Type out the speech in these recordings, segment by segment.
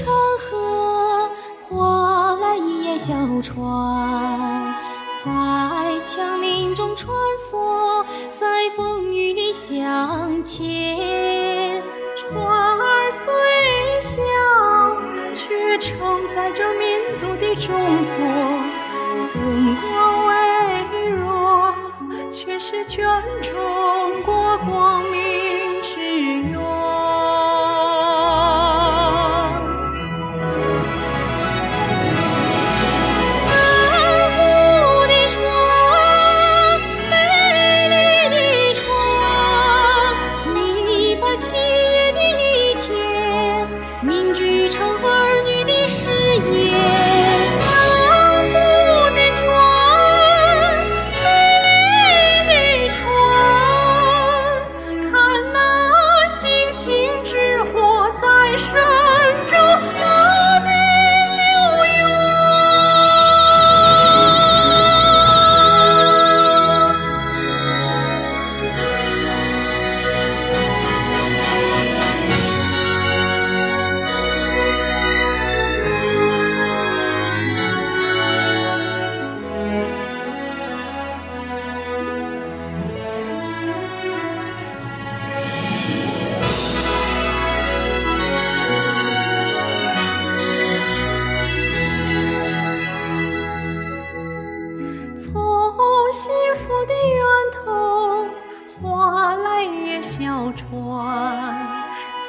长河划来一叶小船，在枪林中穿梭，在风雨里向前。船儿虽小，却承载着民族的重托，灯光微弱，却是全中国光明。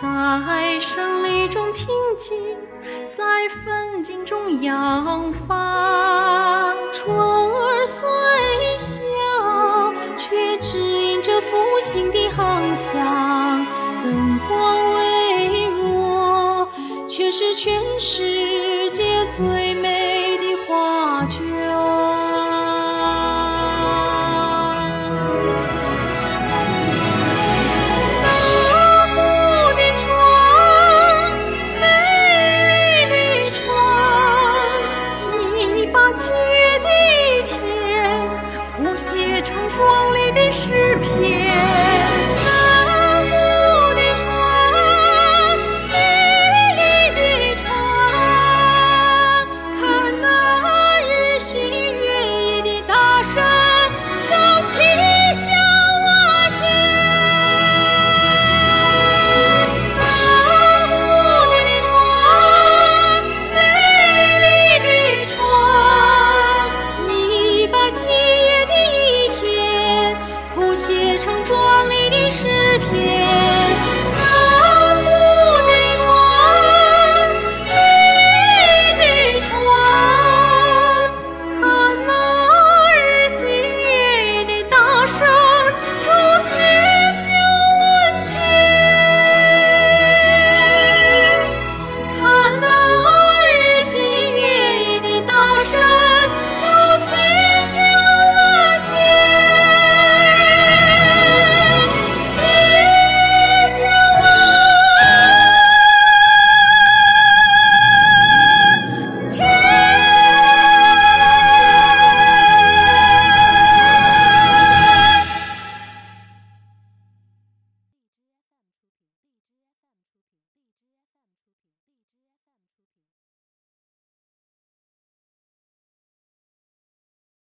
在胜利中挺进，在奋进中扬帆。船儿虽小，却指引着复兴的航向。灯光微弱，却是全世界最